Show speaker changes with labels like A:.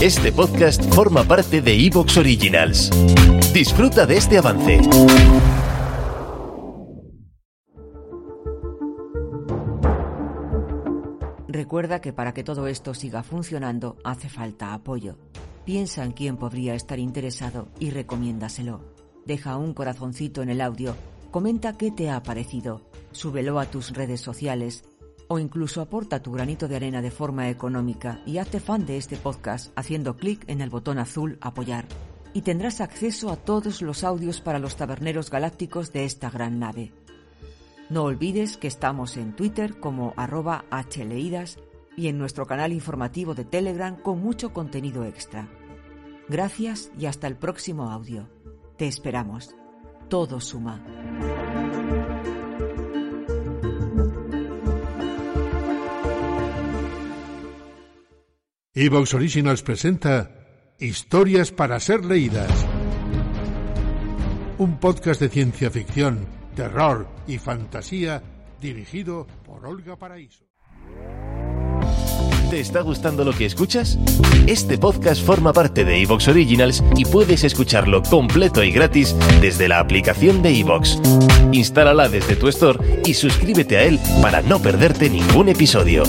A: Este podcast forma parte de Evox Originals. Disfruta de este avance.
B: Recuerda que para que todo esto siga funcionando hace falta apoyo. Piensa en quién podría estar interesado y recomiéndaselo. Deja un corazoncito en el audio, comenta qué te ha parecido, súbelo a tus redes sociales o incluso aporta tu granito de arena de forma económica y hazte fan de este podcast haciendo clic en el botón azul Apoyar. Y tendrás acceso a todos los audios para los taberneros galácticos de esta gran nave. No olvides que estamos en Twitter como arroba hleidas y en nuestro canal informativo de Telegram con mucho contenido extra. Gracias y hasta el próximo audio. Te esperamos. Todo suma.
C: Evox Originals presenta Historias para ser leídas. Un podcast de ciencia ficción, terror y fantasía dirigido por Olga Paraíso.
A: ¿Te está gustando lo que escuchas? Este podcast forma parte de Evox Originals y puedes escucharlo completo y gratis desde la aplicación de Evox. Instálala desde tu store y suscríbete a él para no perderte ningún episodio.